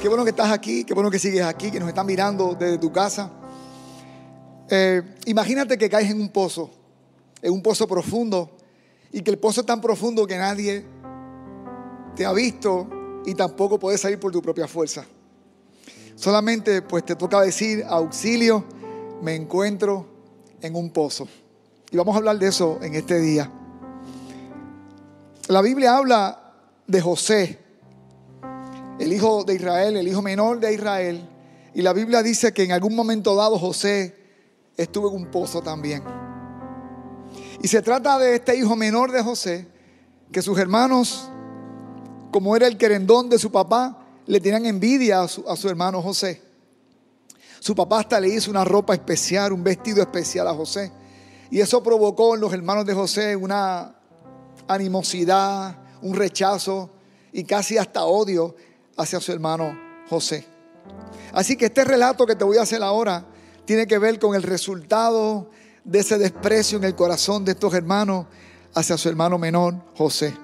Qué bueno que estás aquí, qué bueno que sigues aquí, que nos están mirando desde tu casa. Eh, imagínate que caes en un pozo, en un pozo profundo, y que el pozo es tan profundo que nadie te ha visto y tampoco puedes salir por tu propia fuerza. Solamente pues te toca decir, auxilio, me encuentro en un pozo. Y vamos a hablar de eso en este día. La Biblia habla de José, el hijo de Israel, el hijo menor de Israel. Y la Biblia dice que en algún momento dado José estuvo en un pozo también. Y se trata de este hijo menor de José, que sus hermanos, como era el querendón de su papá, le tenían envidia a su, a su hermano José. Su papá hasta le hizo una ropa especial, un vestido especial a José. Y eso provocó en los hermanos de José una animosidad, un rechazo y casi hasta odio hacia su hermano José. Así que este relato que te voy a hacer ahora tiene que ver con el resultado de ese desprecio en el corazón de estos hermanos hacia su hermano menor José.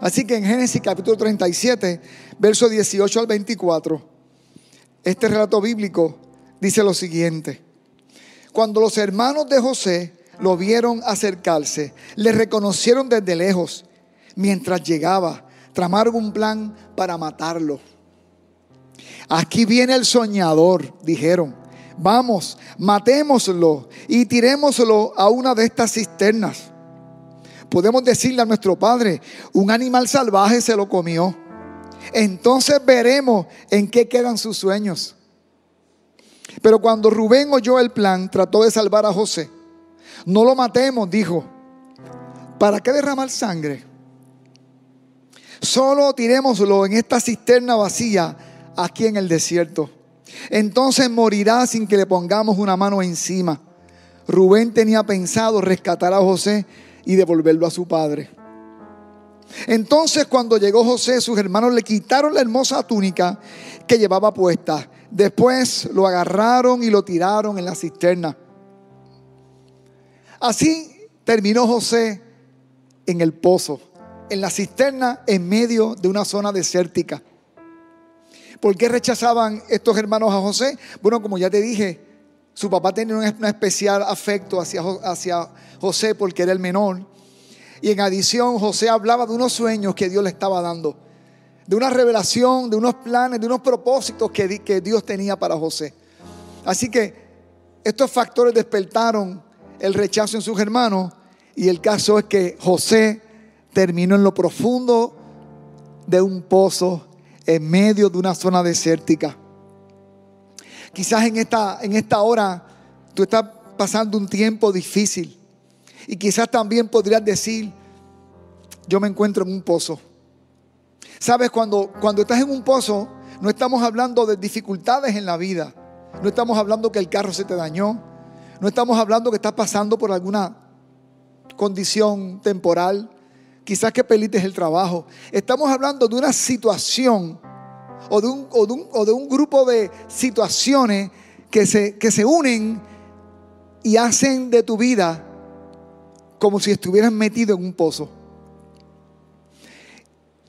Así que en Génesis capítulo 37, verso 18 al 24, este relato bíblico dice lo siguiente. Cuando los hermanos de José lo vieron acercarse, le reconocieron desde lejos. Mientras llegaba, tramaron un plan para matarlo. Aquí viene el soñador, dijeron. Vamos, matémoslo y tirémoslo a una de estas cisternas. Podemos decirle a nuestro padre, un animal salvaje se lo comió. Entonces veremos en qué quedan sus sueños. Pero cuando Rubén oyó el plan, trató de salvar a José. No lo matemos, dijo. ¿Para qué derramar sangre? Solo tirémoslo en esta cisterna vacía aquí en el desierto. Entonces morirá sin que le pongamos una mano encima. Rubén tenía pensado rescatar a José y devolverlo a su padre. Entonces cuando llegó José, sus hermanos le quitaron la hermosa túnica que llevaba puesta. Después lo agarraron y lo tiraron en la cisterna. Así terminó José en el pozo, en la cisterna en medio de una zona desértica. ¿Por qué rechazaban estos hermanos a José? Bueno, como ya te dije, su papá tenía un especial afecto hacia, hacia José porque era el menor. Y en adición, José hablaba de unos sueños que Dios le estaba dando, de una revelación, de unos planes, de unos propósitos que, que Dios tenía para José. Así que estos factores despertaron el rechazo en sus hermanos y el caso es que José terminó en lo profundo de un pozo en medio de una zona desértica. Quizás en esta, en esta hora tú estás pasando un tiempo difícil y quizás también podrías decir, yo me encuentro en un pozo. Sabes, cuando, cuando estás en un pozo, no estamos hablando de dificultades en la vida, no estamos hablando que el carro se te dañó, no estamos hablando que estás pasando por alguna condición temporal, quizás que pelites el trabajo. Estamos hablando de una situación o de un, o de un, grupo de situaciones que se, que se unen y hacen de tu vida como si estuvieras metido en un pozo.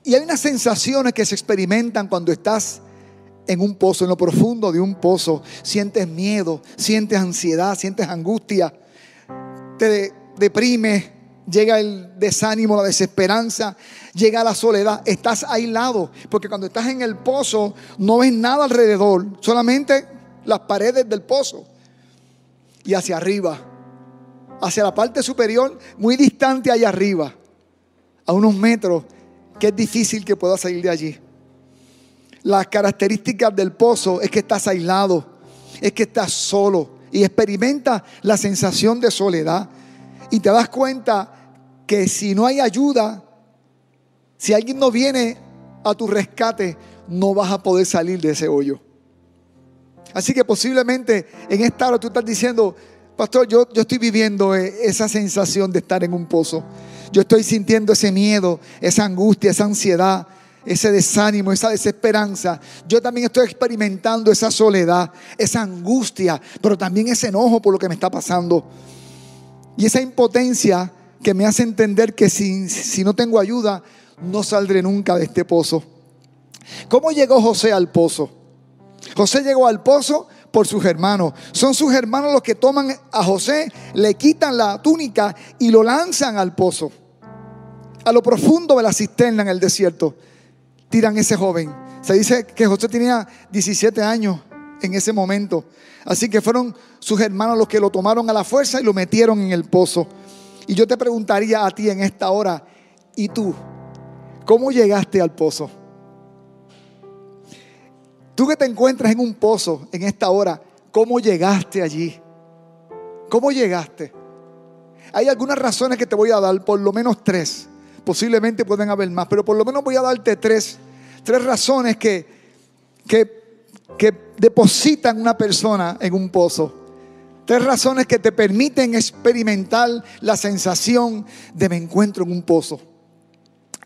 Y hay unas sensaciones que se experimentan cuando estás en un pozo, en lo profundo de un pozo. Sientes miedo, sientes ansiedad, sientes angustia, te deprime, llega el desánimo, la desesperanza, llega la soledad. Estás aislado, porque cuando estás en el pozo no ves nada alrededor, solamente las paredes del pozo. Y hacia arriba, hacia la parte superior, muy distante allá arriba, a unos metros, que es difícil que puedas salir de allí. Las características del pozo es que estás aislado, es que estás solo y experimentas la sensación de soledad. Y te das cuenta que si no hay ayuda, si alguien no viene a tu rescate, no vas a poder salir de ese hoyo. Así que posiblemente en esta hora tú estás diciendo, pastor, yo, yo estoy viviendo eh, esa sensación de estar en un pozo. Yo estoy sintiendo ese miedo, esa angustia, esa ansiedad ese desánimo, esa desesperanza. Yo también estoy experimentando esa soledad, esa angustia, pero también ese enojo por lo que me está pasando. Y esa impotencia que me hace entender que si, si no tengo ayuda, no saldré nunca de este pozo. ¿Cómo llegó José al pozo? José llegó al pozo por sus hermanos. Son sus hermanos los que toman a José, le quitan la túnica y lo lanzan al pozo. A lo profundo de la cisterna en el desierto. Tiran ese joven. Se dice que José tenía 17 años en ese momento. Así que fueron sus hermanos los que lo tomaron a la fuerza y lo metieron en el pozo. Y yo te preguntaría a ti en esta hora, ¿y tú? ¿Cómo llegaste al pozo? Tú que te encuentras en un pozo en esta hora, ¿cómo llegaste allí? ¿Cómo llegaste? Hay algunas razones que te voy a dar, por lo menos tres. Posiblemente pueden haber más, pero por lo menos voy a darte tres, tres razones que, que, que depositan una persona en un pozo. Tres razones que te permiten experimentar la sensación de me encuentro en un pozo.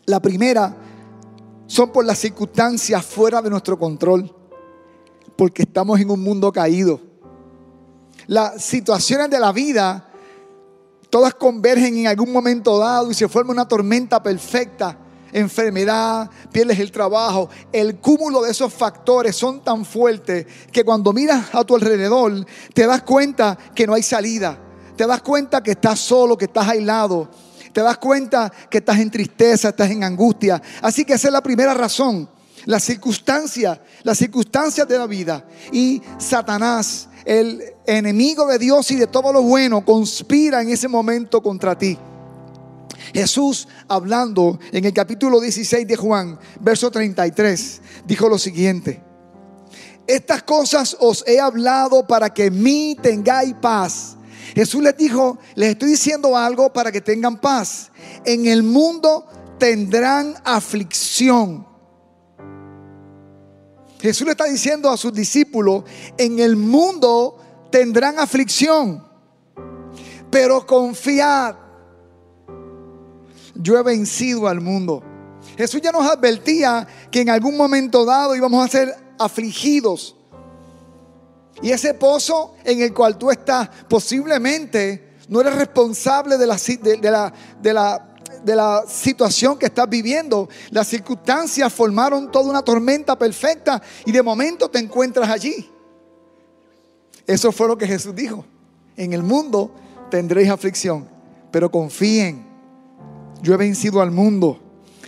La primera son por las circunstancias fuera de nuestro control porque estamos en un mundo caído. Las situaciones de la vida, todas convergen en algún momento dado y se forma una tormenta perfecta. Enfermedad, pierdes el trabajo. El cúmulo de esos factores son tan fuertes que cuando miras a tu alrededor te das cuenta que no hay salida. Te das cuenta que estás solo, que estás aislado. Te das cuenta que estás en tristeza, estás en angustia. Así que esa es la primera razón las circunstancias, las circunstancias de la vida. Y Satanás, el enemigo de Dios y de todo lo bueno, conspira en ese momento contra ti. Jesús, hablando en el capítulo 16 de Juan, verso 33, dijo lo siguiente. Estas cosas os he hablado para que en mí tengáis paz. Jesús les dijo, les estoy diciendo algo para que tengan paz. En el mundo tendrán aflicción Jesús le está diciendo a sus discípulos, en el mundo tendrán aflicción, pero confiad, yo he vencido al mundo. Jesús ya nos advertía que en algún momento dado íbamos a ser afligidos. Y ese pozo en el cual tú estás, posiblemente no eres responsable de la, de, la, de la de la situación que estás viviendo. Las circunstancias formaron toda una tormenta perfecta y de momento te encuentras allí. Eso fue lo que Jesús dijo. En el mundo tendréis aflicción, pero confíen. Yo he vencido al mundo.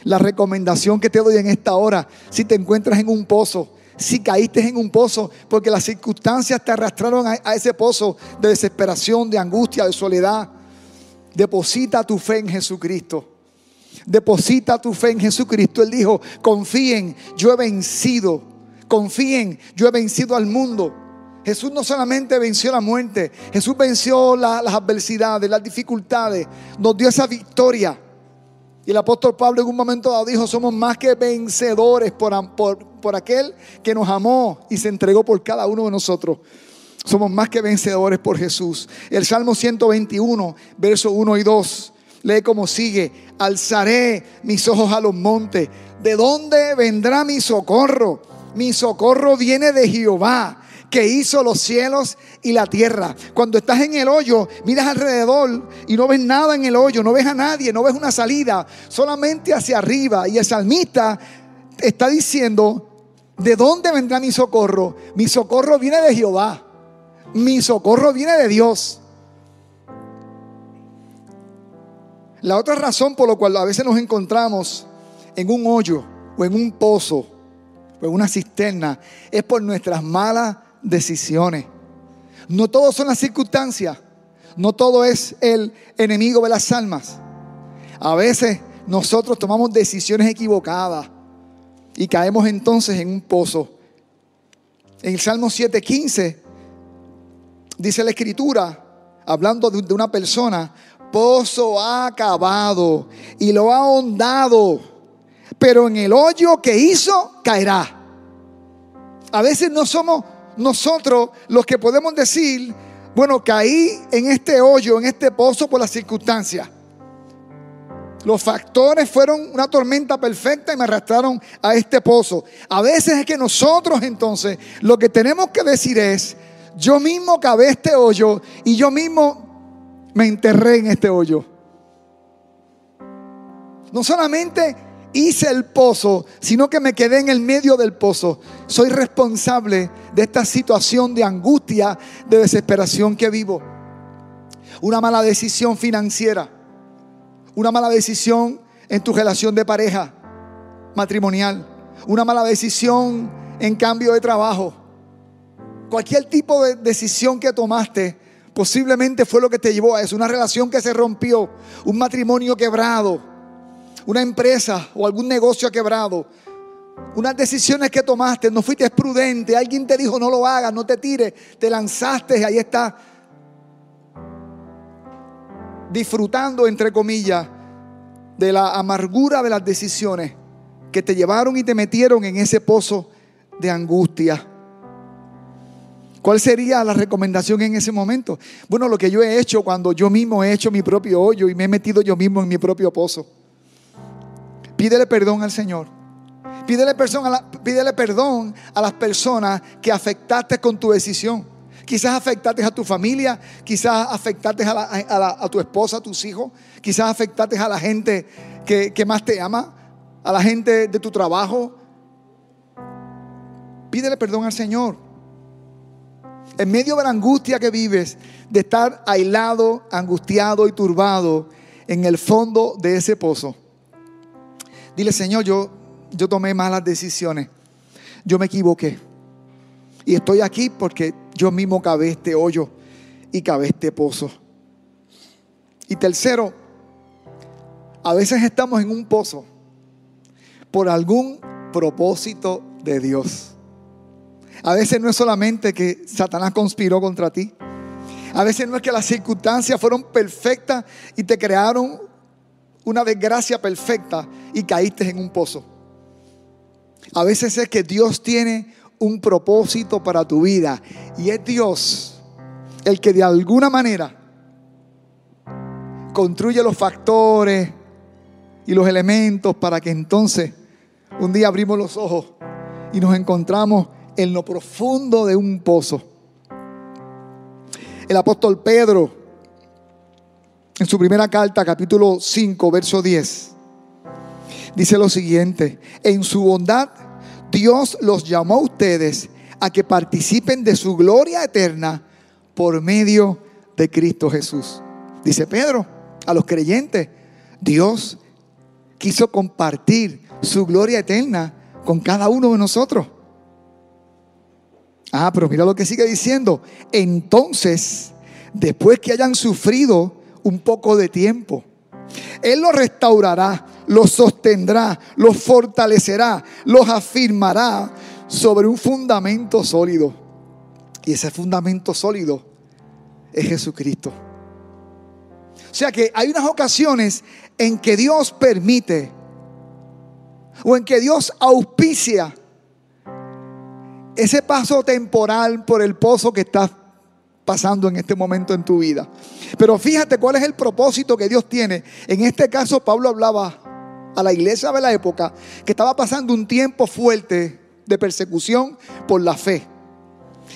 La recomendación que te doy en esta hora, si te encuentras en un pozo, si caíste en un pozo, porque las circunstancias te arrastraron a, ese pozo de desesperación, de angustia, de soledad, Deposita tu fe en Jesucristo. Deposita tu fe en Jesucristo. Él dijo, confíen, yo he vencido. Confíen, yo he vencido al mundo. Jesús no solamente venció la muerte, Jesús venció las adversidades, las dificultades, nos dio esa victoria. Y el apóstol Pablo en un momento dado dijo, somos más que vencedores por, por, por aquel que nos amó y se entregó por cada uno de nosotros. Somos más que vencedores por Jesús. El Salmo 121, verso 1 y 2, lee como sigue. Alzaré mis ojos a los montes. ¿De dónde vendrá mi socorro? Mi socorro viene de Jehová que hizo los cielos y la tierra. Cuando estás en el hoyo, miras alrededor y no ves nada en el hoyo, no ves a nadie, no ves una salida, solamente hacia arriba. Y el salmista está diciendo, ¿de dónde vendrá mi socorro? Mi socorro viene de Jehová. Mi socorro viene de Dios. La otra razón por la cual a veces nos encontramos en un hoyo o en un pozo o en una cisterna es por nuestras malas decisiones. No todo son las circunstancias, no todo es el enemigo de las almas. A veces nosotros tomamos decisiones equivocadas y caemos entonces en un pozo. En el Salmo 7:15 dice la escritura, hablando de una persona, pozo ha acabado y lo ha ahondado, pero en el hoyo que hizo caerá. A veces no somos nosotros los que podemos decir, bueno, caí en este hoyo, en este pozo por las circunstancias. Los factores fueron una tormenta perfecta y me arrastraron a este pozo. A veces es que nosotros entonces lo que tenemos que decir es, yo mismo cavé este hoyo y yo mismo me enterré en este hoyo. No solamente hice el pozo, sino que me quedé en el medio del pozo. Soy responsable de esta situación de angustia, de desesperación que vivo. Una mala decisión financiera, una mala decisión en tu relación de pareja matrimonial, una mala decisión en cambio de trabajo. Cualquier tipo de decisión que tomaste posiblemente fue lo que te llevó a eso. Una relación que se rompió, un matrimonio quebrado, una empresa o algún negocio quebrado. Unas decisiones que tomaste, no fuiste prudente, alguien te dijo no lo hagas, no te tires, te lanzaste y ahí está disfrutando, entre comillas, de la amargura de las decisiones que te llevaron y te metieron en ese pozo de angustia. ¿Cuál sería la recomendación en ese momento? Bueno, lo que yo he hecho cuando yo mismo he hecho mi propio hoyo y me he metido yo mismo en mi propio pozo. Pídele perdón al Señor. Pídele perdón a, la, las personas que afectaste con tu decisión. Quizás afectaste a tu familia, quizás afectaste a, a, tu esposa, a tus hijos, quizás afectaste a la gente que, que más te ama, a la gente de tu trabajo. Pídele perdón al Señor. En medio de la angustia que vives, de estar aislado, angustiado y turbado en el fondo de ese pozo. Dile, Señor, yo, yo tomé malas decisiones. Yo me equivoqué. Y estoy aquí porque yo mismo cavé este hoyo y cavé este pozo. Y tercero, a veces estamos en un pozo por algún propósito de Dios. A veces no es solamente que Satanás conspiró contra ti. A veces no es que las circunstancias fueron perfectas y te crearon una desgracia perfecta y caíste en un pozo. A veces es que Dios tiene un propósito para tu vida y es Dios el que de alguna manera construye los factores y los elementos para que entonces un día abrimos los ojos y nos encontramos en lo profundo de un pozo. El apóstol Pedro, en su primera carta, capítulo 5, verso 10, dice lo siguiente, en su bondad Dios los llamó a ustedes a que participen de su gloria eterna por medio de Cristo Jesús. Dice Pedro, a los creyentes, Dios quiso compartir su gloria eterna con cada uno de nosotros. Ah, pero mira lo que sigue diciendo. Entonces, después que hayan sufrido un poco de tiempo, Él los restaurará, los sostendrá, los fortalecerá, los afirmará sobre un fundamento sólido. Y ese fundamento sólido es Jesucristo. O sea que hay unas ocasiones en que Dios permite o en que Dios auspicia ese paso temporal por el pozo que estás pasando en este momento en tu vida. Pero fíjate cuál es el propósito que Dios tiene. En este caso Pablo hablaba a la iglesia de la época que estaba pasando un tiempo fuerte de persecución por la fe.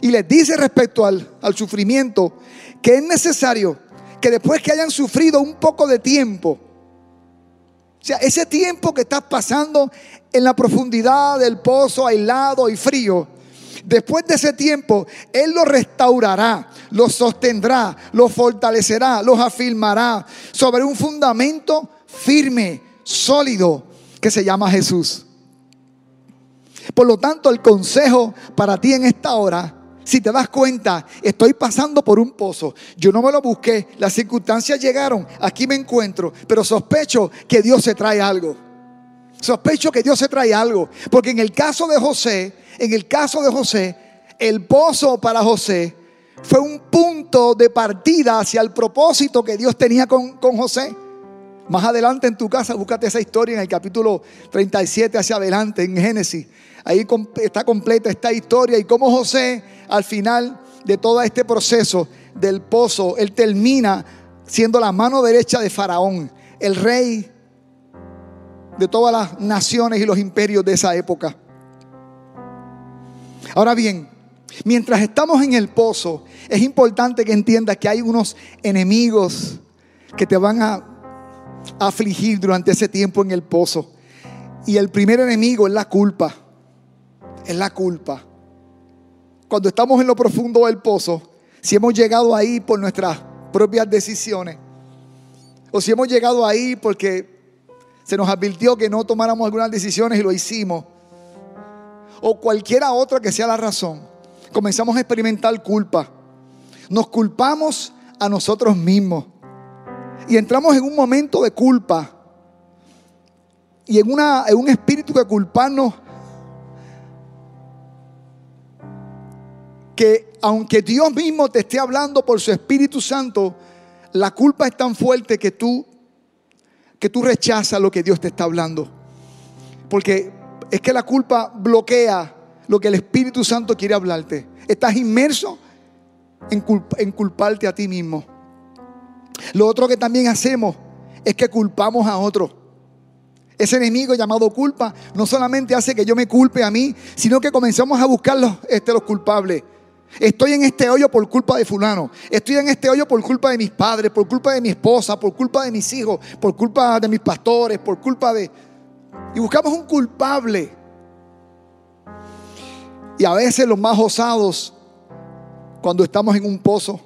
Y les dice respecto al, sufrimiento que es necesario que después que hayan sufrido un poco de tiempo, o sea, ese tiempo que estás pasando en la profundidad del pozo, aislado y frío, Después de ese tiempo, Él los restaurará, los sostendrá, los fortalecerá, los afirmará sobre un fundamento firme, sólido, que se llama Jesús. Por lo tanto, el consejo para ti en esta hora, si te das cuenta, estoy pasando por un pozo. Yo no me lo busqué, las circunstancias llegaron, aquí me encuentro, pero sospecho que Dios se trae algo. Sospecho que Dios se trae algo, porque en el caso de José, en el caso de José, el pozo para José fue un punto de partida hacia el propósito que Dios tenía con, con José. Más adelante en tu casa, búscate esa historia en el capítulo 37 hacia adelante, en Génesis. Ahí está completa esta historia y cómo José, al final de todo este proceso del pozo, él termina siendo la mano derecha de Faraón, el rey de todas las naciones y los imperios de esa época. Ahora bien, mientras estamos en el pozo, es importante que entiendas que hay unos enemigos que te van a afligir durante ese tiempo en el pozo. Y el primer enemigo es la culpa. Es la culpa. Cuando estamos en lo profundo del pozo, si hemos llegado ahí por nuestras propias decisiones, o si hemos llegado ahí porque se nos advirtió que no tomáramos algunas decisiones y lo hicimos, o cualquiera otra que sea la razón, comenzamos a experimentar culpa. Nos culpamos a nosotros mismos. Y entramos en un momento de culpa. Y en, una, en un espíritu de culparnos que aunque Dios mismo te esté hablando por su Espíritu Santo, la culpa es tan fuerte que tú que tú rechazas lo que Dios te está hablando. Porque es que la culpa bloquea lo que el Espíritu Santo quiere hablarte. Estás inmerso en, culparte a ti mismo. Lo otro que también hacemos es que culpamos a otros. Ese enemigo llamado culpa no solamente hace que yo me culpe a mí, sino que comenzamos a buscar este, los culpables. Estoy en este hoyo por culpa de fulano. Estoy en este hoyo por culpa de mis padres, por culpa de mi esposa, por culpa de mis hijos, por culpa de mis pastores, por culpa de... Y buscamos un culpable. Y a veces los más osados, cuando estamos en un pozo,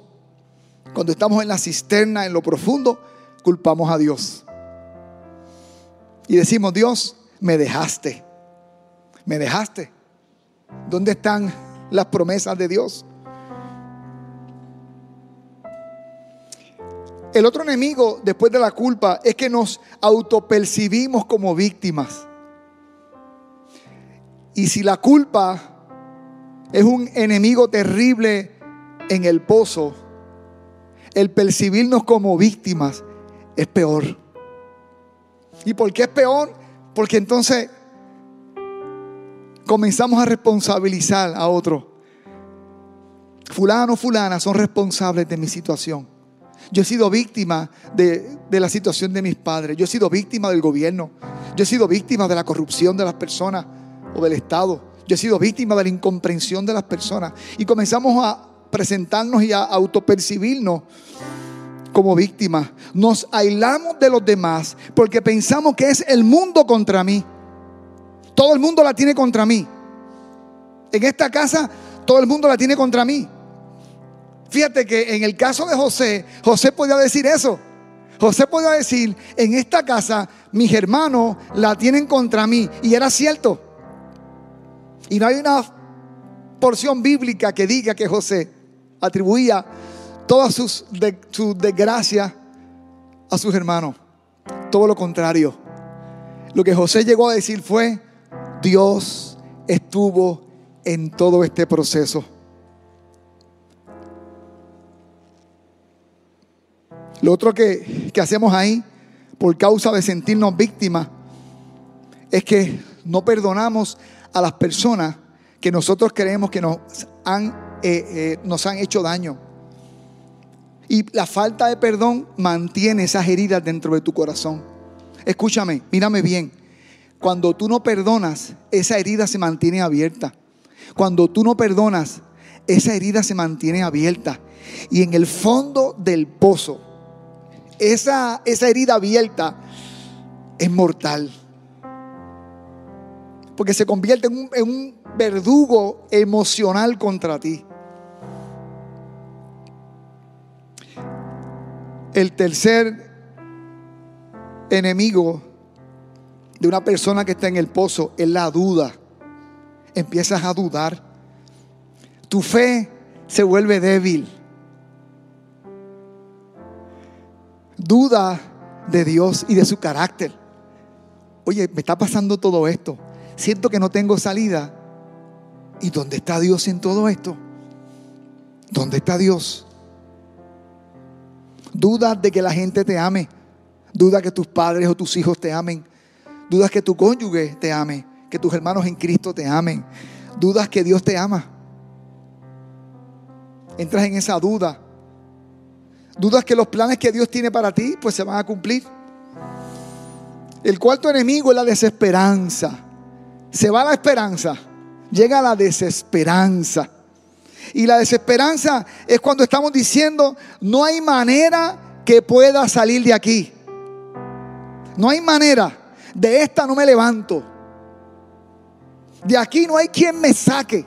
cuando estamos en la cisterna, en lo profundo, culpamos a Dios. Y decimos, Dios, me dejaste. Me dejaste. ¿Dónde están las promesas de Dios? El otro enemigo después de la culpa es que nos autopercibimos como víctimas. Y si la culpa es un enemigo terrible en el pozo, el percibirnos como víctimas es peor. ¿Y por qué es peor? Porque entonces comenzamos a responsabilizar a otros. Fulano, fulana son responsables de mi situación. Yo he sido víctima de, de, la situación de mis padres. Yo he sido víctima del gobierno. Yo he sido víctima de la corrupción de las personas o del Estado. Yo he sido víctima de la incomprensión de las personas. Y comenzamos a presentarnos y a autopercibirnos como víctimas. Nos aislamos de los demás porque pensamos que es el mundo contra mí. Todo el mundo la tiene contra mí. En esta casa todo el mundo la tiene contra mí. Fíjate que en el caso de José, José podía decir eso. José podía decir, en esta casa mis hermanos la tienen contra mí. Y era cierto. Y no hay una porción bíblica que diga que José atribuía todas sus, de, desgracias a sus hermanos. Todo lo contrario. Lo que José llegó a decir fue, Dios estuvo en todo este proceso. Lo otro que, que hacemos ahí, por causa de sentirnos víctimas, es que no perdonamos a las personas que nosotros creemos que nos han, eh, eh, nos han hecho daño. Y la falta de perdón mantiene esas heridas dentro de tu corazón. Escúchame, mírame bien. Cuando tú no perdonas, esa herida se mantiene abierta. Cuando tú no perdonas, esa herida se mantiene abierta. Y en el fondo del pozo, esa, esa herida abierta es mortal. Porque se convierte en un, verdugo emocional contra ti. El tercer enemigo de una persona que está en el pozo es la duda. Empiezas a dudar. Tu fe se vuelve débil. Duda de Dios y de su carácter. Oye, me está pasando todo esto. Siento que no tengo salida. ¿Y dónde está Dios en todo esto? ¿Dónde está Dios? Dudas de que la gente te ame. Dudas que tus padres o tus hijos te amen. Dudas que tu cónyuge te ame. Que tus hermanos en Cristo te amen. Dudas que Dios te ama. Entras en esa duda. Dudas que los planes que Dios tiene para ti pues se van a cumplir. El cuarto enemigo es la desesperanza. Se va la esperanza. Llega la desesperanza. Y la desesperanza es cuando estamos diciendo, no hay manera que pueda salir de aquí. No hay manera. De esta no me levanto. De aquí no hay quien me saque.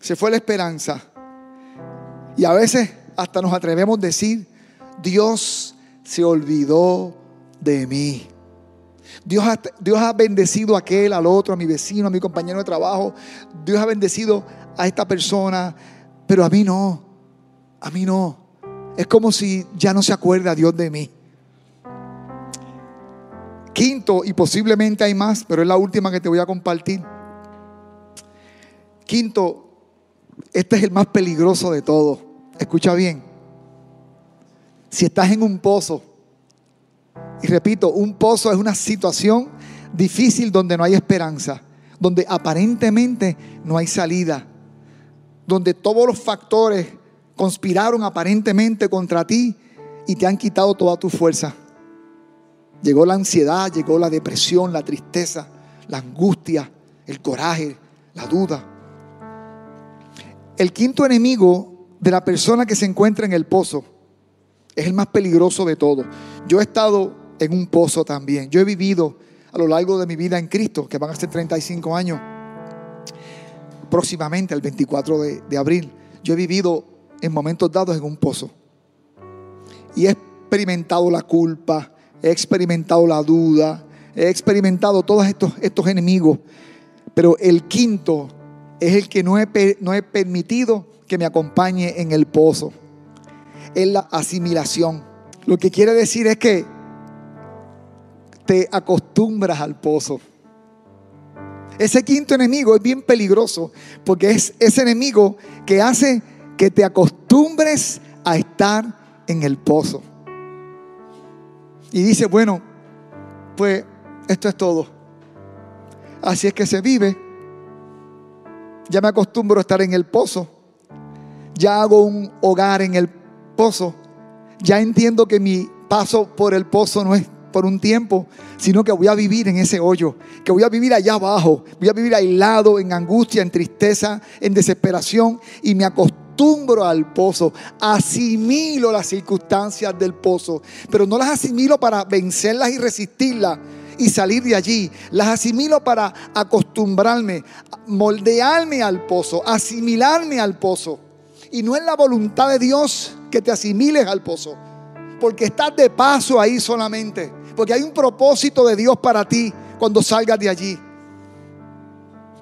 Se fue la esperanza. Y a veces hasta nos atrevemos a decir, Dios se olvidó de mí. Dios ha, Dios ha bendecido a aquel, al otro, a mi vecino, a mi compañero de trabajo. Dios ha bendecido a esta persona, pero a mí no. A mí no. Es como si ya no se acuerda Dios de mí. Quinto, y posiblemente hay más, pero es la última que te voy a compartir. Quinto, este es el más peligroso de todos. Escucha bien. Si estás en un pozo, y repito, un pozo es una situación difícil donde no hay esperanza, donde aparentemente no hay salida, donde todos los factores conspiraron aparentemente contra ti y te han quitado toda tu fuerza. Llegó la ansiedad, llegó la depresión, la tristeza, la angustia, el coraje, la duda. El quinto enemigo de la persona que se encuentra en el pozo es el más peligroso de todos. Yo he estado en un pozo también. Yo he vivido a lo largo de mi vida en Cristo, que van a ser 35 años, próximamente el 24 de, de abril. Yo he vivido en momentos dados en un pozo. Y he experimentado la culpa, he experimentado la duda, he experimentado todos estos, estos enemigos. Pero el quinto es el que no he, no he permitido que me acompañe en el pozo. Es la asimilación. Lo que quiere decir es que te acostumbras al pozo. Ese quinto enemigo es bien peligroso porque es ese enemigo que hace que te acostumbres a estar en el pozo. Y dice, bueno, pues esto es todo. Así es que se vive. Ya me acostumbro a estar en el pozo. Ya hago un hogar en el pozo. Ya entiendo que mi paso por el pozo no es por un tiempo, sino que voy a vivir en ese hoyo, que voy a vivir allá abajo, voy a vivir aislado, en angustia, en tristeza, en desesperación y me acostumbro al pozo, asimilo las circunstancias del pozo, pero no las asimilo para vencerlas y resistirlas y salir de allí, las asimilo para acostumbrarme, moldearme al pozo, asimilarme al pozo. Y no es la voluntad de Dios que te asimiles al pozo, porque estás de paso ahí solamente. Porque hay un propósito de Dios para ti cuando salgas de allí.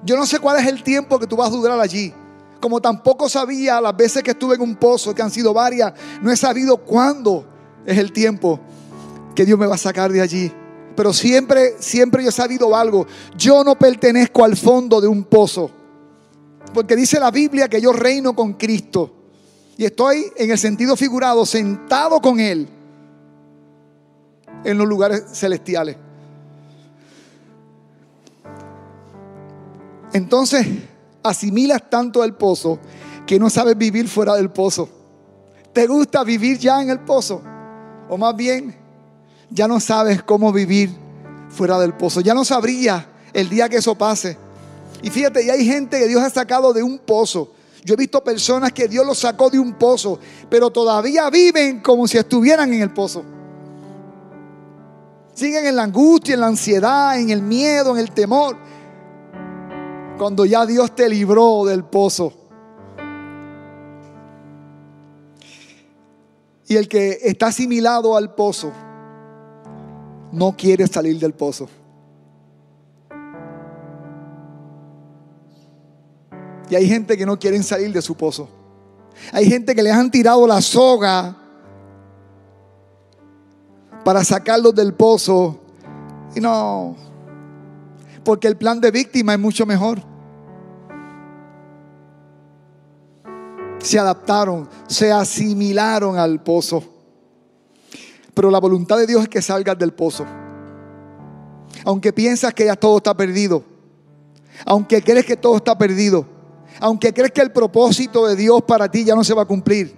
Yo no sé cuál es el tiempo que tú vas a durar allí. Como tampoco sabía las veces que estuve en un pozo, que han sido varias, no he sabido cuándo es el tiempo que Dios me va a sacar de allí. Pero siempre, siempre yo he sabido algo. Yo no pertenezco al fondo de un pozo. Porque dice la Biblia que yo reino con Cristo. Y estoy en el sentido figurado, sentado con Él en los lugares celestiales. Entonces, asimilas tanto el pozo que no sabes vivir fuera del pozo. ¿Te gusta vivir ya en el pozo? O más bien, ya no sabes cómo vivir fuera del pozo. Ya no sabría el día que eso pase. Y fíjate, y hay gente que Dios ha sacado de un pozo. Yo he visto personas que Dios los sacó de un pozo, pero todavía viven como si estuvieran en el pozo. Siguen en la angustia, en la ansiedad, en el miedo, en el temor. Cuando ya Dios te libró del pozo. Y el que está asimilado al pozo no quiere salir del pozo. Y hay gente que no quiere salir de su pozo. Hay gente que le han tirado la soga para sacarlos del pozo. Y no, porque el plan de víctima es mucho mejor. Se adaptaron, se asimilaron al pozo. Pero la voluntad de Dios es que salgas del pozo. Aunque piensas que ya todo está perdido. Aunque crees que todo está perdido. Aunque crees que el propósito de Dios para ti ya no se va a cumplir.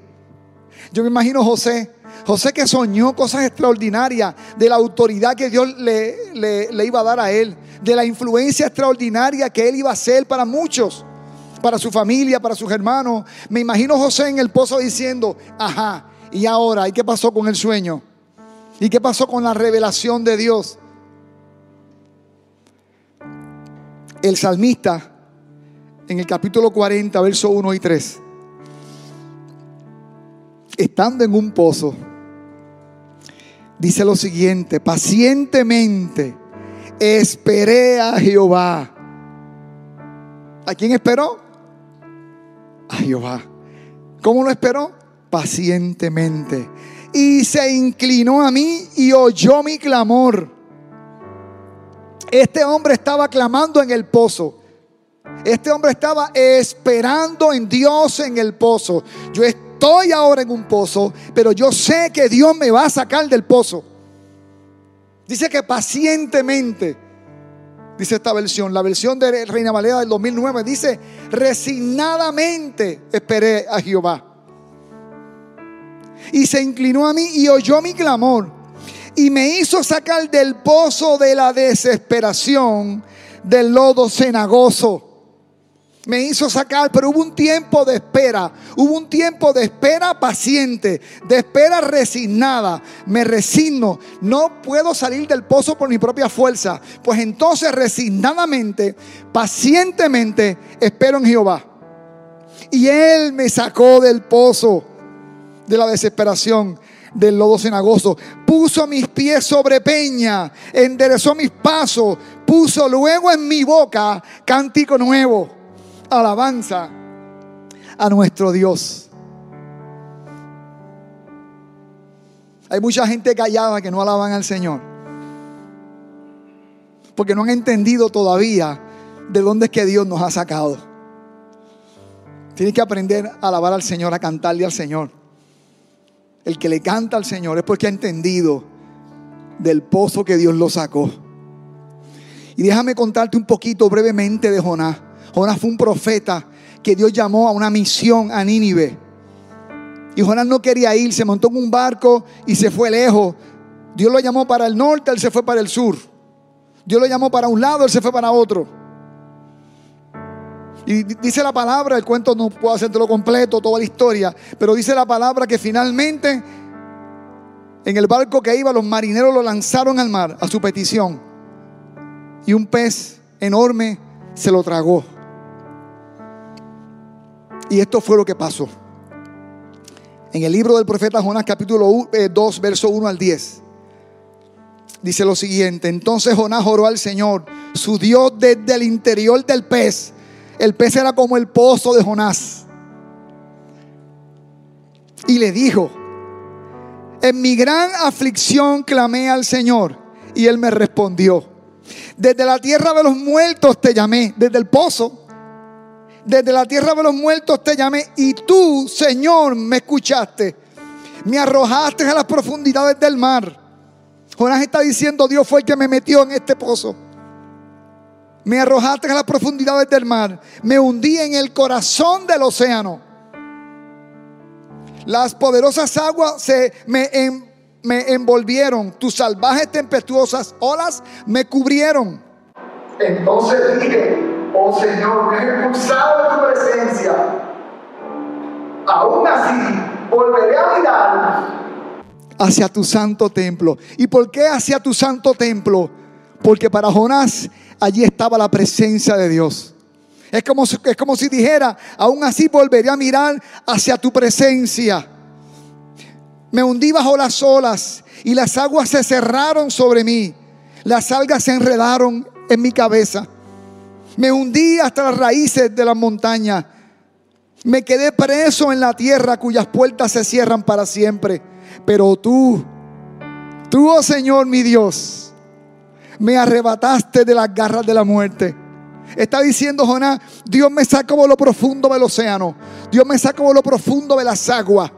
Yo me imagino José José que soñó cosas extraordinarias de la autoridad que Dios le, le, iba a dar a él, de la influencia extraordinaria que él iba a ser para muchos, para su familia, para sus hermanos. Me imagino José en el pozo diciendo, ajá, ¿y ahora? ¿Y qué pasó con el sueño? ¿Y qué pasó con la revelación de Dios? el salmista en el capítulo 40, verso 1 y 3, estando en un pozo, dice lo siguiente, pacientemente esperé a Jehová. ¿A quién esperó? A Jehová. ¿Cómo lo esperó? Pacientemente. Y se inclinó a mí y oyó mi clamor. Este hombre estaba clamando en el pozo. Este hombre estaba esperando en Dios en el pozo. Yo estoy ahora en un pozo, pero yo sé que Dios me va a sacar del pozo. Dice que pacientemente, dice esta versión, la versión de Reina Valera del 2009, dice, resignadamente esperé a Jehová. Y se inclinó a mí y oyó mi clamor. Y me hizo sacar del pozo de la desesperación, del lodo cenagoso me hizo sacar, pero hubo un tiempo de espera, hubo un tiempo de espera paciente, de espera resignada. Me resigno, no puedo salir del pozo por mi propia fuerza, pues entonces resignadamente, pacientemente espero en Jehová. Y Él me sacó del pozo de la desesperación, del lodo cenagoso, puso mis pies sobre peña, enderezó mis pasos, puso luego en mi boca cántico nuevo alabanza a nuestro Dios. Hay mucha gente callada que no alaban al Señor. Porque no han entendido todavía de dónde es que Dios nos ha sacado. Tienes que aprender a alabar al Señor, a cantarle al Señor. El que le canta al Señor es porque ha entendido del pozo que Dios lo sacó. Y déjame contarte un poquito brevemente de Jonás. Jonás fue un profeta que Dios llamó a una misión a Nínive. Y Jonás no quería ir, se montó en un barco y se fue lejos. Dios lo llamó para el norte, él se fue para el sur. Dios lo llamó para un lado, él se fue para otro. Y dice la palabra, el cuento no puedo hacértelo completo, toda la historia, pero dice la palabra que finalmente en el barco que iba los marineros lo lanzaron al mar a su petición. Y un pez enorme se lo tragó. Y esto fue lo que pasó. En el libro del profeta Jonás capítulo 2, eh, verso 1 al 10. Dice lo siguiente, entonces Jonás oró al Señor, su Dios desde el interior del pez. El pez era como el pozo de Jonás. Y le dijo, en mi gran aflicción clamé al Señor y él me respondió. Desde la tierra de los muertos te llamé, desde el pozo desde la tierra de los muertos te llamé y tú, Señor, me escuchaste. Me arrojaste a las profundidades del mar. Jonás está diciendo, Dios fue el que me metió en este pozo. Me arrojaste a las profundidades del mar. Me hundí en el corazón del océano. Las poderosas aguas se me, me envolvieron. Tus salvajes tempestuosas olas me cubrieron. Entonces dije, oh Señor, me has expulsado de tu presencia. Aún así, volveré a mirar hacia tu santo templo. ¿Y por qué hacia tu santo templo? Porque para Jonás allí estaba la presencia de Dios. Es como, es como si dijera, aún así volveré a mirar hacia tu presencia. Me hundí bajo las olas y las aguas se cerraron sobre mí. Las algas se enredaron en mi cabeza. Me hundí hasta las raíces de la montaña. Me quedé preso en la tierra cuyas puertas se cierran para siempre. Pero tú, tú, oh Señor mi Dios, me arrebataste de las garras de la muerte. Está diciendo Jonás, Dios me sacó de lo profundo del océano. Dios me sacó de lo profundo de las aguas.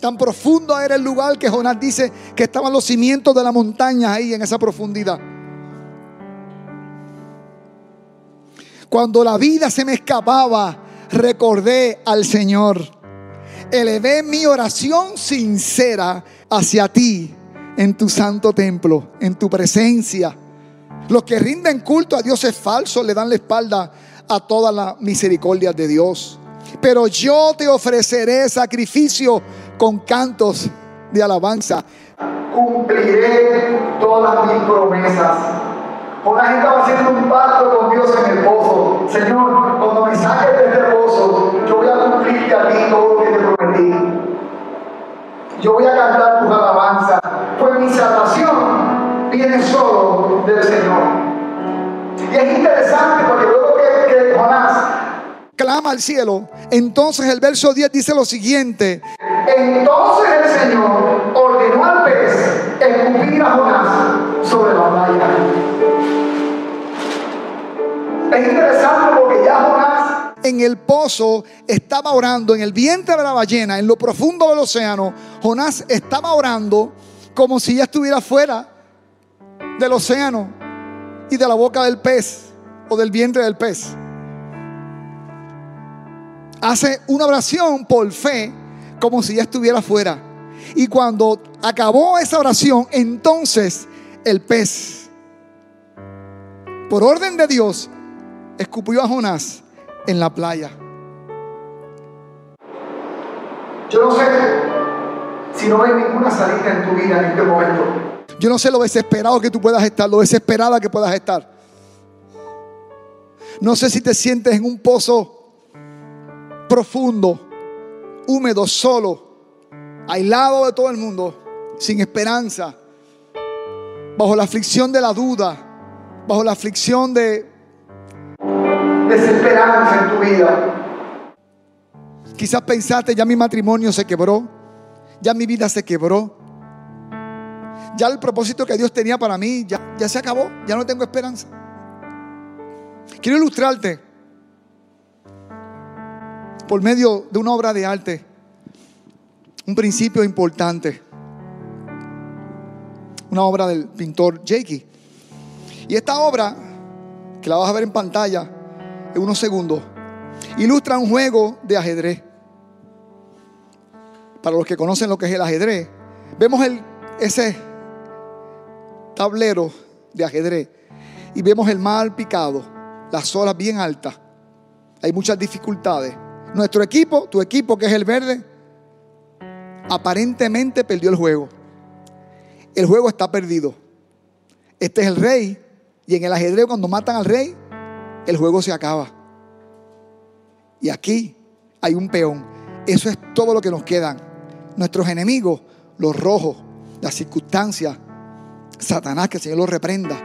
Tan profundo era el lugar que Jonás dice que estaban los cimientos de la montaña ahí en esa profundidad. Cuando la vida se me escapaba, recordé al Señor. Elevé mi oración sincera hacia ti en tu santo templo, en tu presencia. Los que rinden culto a Dios es falso, le dan la espalda a toda la misericordia de Dios. Pero yo te ofreceré sacrificio con cantos de alabanza. Cumpliré todas mis promesas Jonás estaba haciendo un pacto con Dios en el pozo. Señor, cuando me saques de este pozo, yo voy a cumplirte a ti todo lo que te prometí. Yo voy a cantar tus alabanzas. Pues mi salvación viene solo del Señor. Y es interesante porque luego que, Jonás clama al cielo, entonces el verso 10 dice lo siguiente. Entonces el Señor ordenó al pez escupir a Jonás sobre la playa. Es interesante porque ya Jonás en el pozo estaba orando, en el vientre de la ballena, en lo profundo del océano, Jonás estaba orando como si ya estuviera fuera del océano y de la boca del pez o del vientre del pez. Hace una oración por fe como si ya estuviera fuera. Y cuando acabó esa oración, entonces el pez, por orden de Dios, escupió a Jonás en la playa. Yo no sé si no hay ninguna salida en tu vida en este momento. Yo no sé lo desesperado que tú puedas estar, lo desesperada que puedas estar. No sé si te sientes en un pozo profundo, húmedo, solo, aislado de todo el mundo, sin esperanza, bajo la aflicción de la duda, bajo la aflicción de desesperanza en tu vida. Quizás pensaste, ya mi matrimonio se quebró, ya mi vida se quebró, ya el propósito que Dios tenía para mí ya, ya se acabó, ya no tengo esperanza. Quiero ilustrarte por medio de una obra de arte un principio importante. Una obra del pintor Jakey. Y esta obra, que la vas a ver en pantalla en unos segundos, ilustra un juego de ajedrez. Para los que conocen lo que es el ajedrez, vemos el, ese tablero de ajedrez y vemos el mar picado, las olas bien altas. Hay muchas dificultades. Nuestro equipo, tu equipo que es el verde, aparentemente perdió el juego. El juego está perdido. Este es el rey y en el ajedrez cuando matan al rey, el juego se acaba. Y aquí hay un peón. Eso es todo lo que nos quedan. Nuestros enemigos, los rojos, las circunstancias, Satanás, que el Señor los reprenda.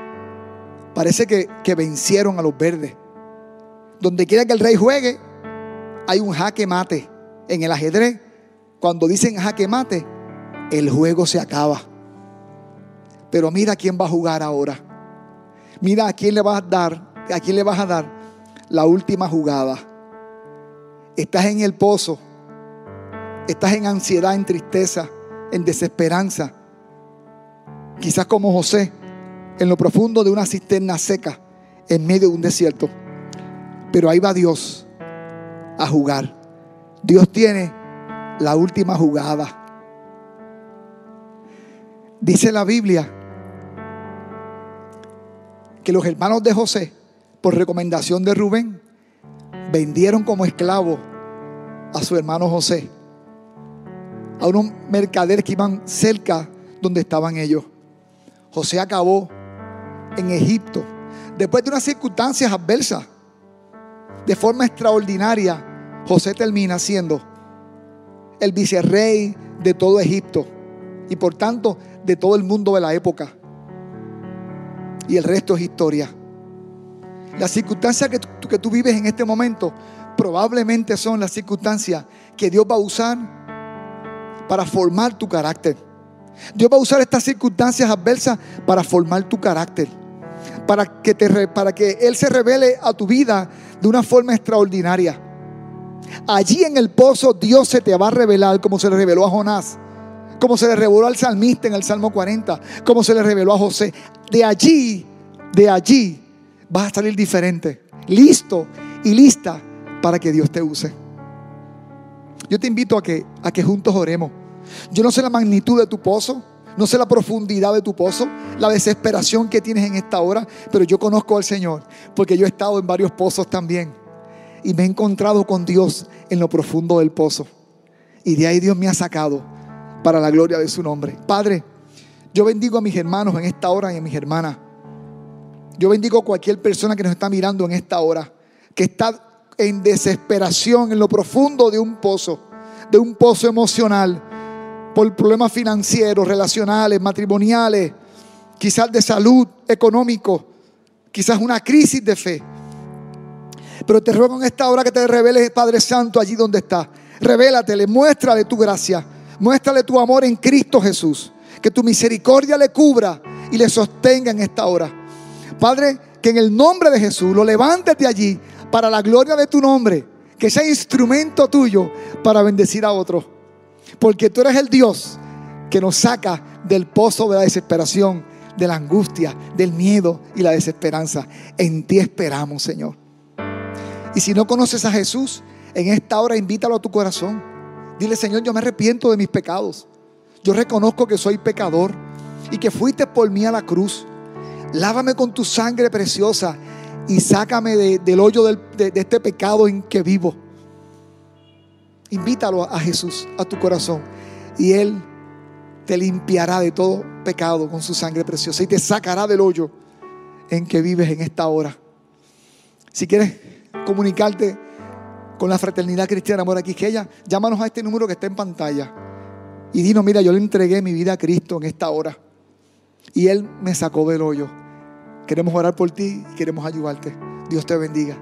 Parece que, que vencieron a los verdes. Donde quiera que el rey juegue, hay un jaque mate. En el ajedrez, cuando dicen jaque mate, el juego se acaba. Pero mira quién va a jugar ahora. Mira a quién le vas a dar, a quién le vas a dar la última jugada. Estás en el pozo. Estás en ansiedad, en tristeza, en desesperanza. Quizás como José, en lo profundo de una cisterna seca, en medio de un desierto. Pero ahí va Dios a jugar. Dios tiene la última jugada. Dice la Biblia que los hermanos de José, por recomendación de Rubén, vendieron como esclavo a su hermano José, a unos mercaderes que iban cerca donde estaban ellos. José acabó en Egipto, después de unas circunstancias adversas, de forma extraordinaria, José termina siendo el vicerrey de todo Egipto y por tanto de todo el mundo de la época. Y el resto es historia. Las circunstancias que tú, que tú vives en este momento probablemente son las circunstancias que Dios va a usar para formar tu carácter. Dios va a usar estas circunstancias adversas para formar tu carácter. Para que, te, para que Él se revele a tu vida de una forma extraordinaria. Allí en el pozo Dios se te va a revelar como se le reveló a Jonás, como se le reveló al salmista en el Salmo 40, como se le reveló a José. De allí, de allí vas a salir diferente, listo y lista para que Dios te use. Yo te invito a que, a que juntos oremos. Yo no sé la magnitud de tu pozo, no sé la profundidad de tu pozo, la desesperación que tienes en esta hora, pero yo conozco al Señor porque yo he estado en varios pozos también y me he encontrado con Dios en lo profundo del pozo. Y de ahí Dios me ha sacado para la gloria de su nombre. Padre, yo bendigo a mis hermanos en esta hora y a mis hermanas. Yo bendigo a cualquier persona que nos está mirando en esta hora, que está en desesperación en lo profundo de un pozo, de un pozo emocional, por problemas financieros, relacionales, matrimoniales, quizás de salud, económico, quizás una crisis de fe. Pero te ruego en esta hora que te reveles, Padre Santo, allí donde está. Revélatele, muéstrale tu gracia, muéstrale tu amor en Cristo Jesús. Que tu misericordia le cubra y le sostenga en esta hora. Padre, que en el nombre de Jesús lo levantes de allí para la gloria de tu nombre. Que sea instrumento tuyo para bendecir a otros. Porque tú eres el Dios que nos saca del pozo de la desesperación, de la angustia, del miedo y la desesperanza. En ti esperamos, Señor. Y si no conoces a Jesús, en esta hora invítalo a tu corazón. Dile, Señor, yo me arrepiento de mis pecados. Yo reconozco que soy pecador y que fuiste por mí a la cruz. Lávame con tu sangre preciosa y sácame del hoyo de, de este pecado en que vivo. Invítalo a Jesús a tu corazón y Él te limpiará de todo pecado con su sangre preciosa y te sacará del hoyo en que vives en esta hora. Si quieres comunicarte con la fraternidad cristiana amor aquí, que llámanos a este número que está en pantalla y dinos, mira, yo le entregué mi vida a Cristo en esta hora y Él me sacó del hoyo. Queremos orar por ti y queremos ayudarte. Dios te bendiga.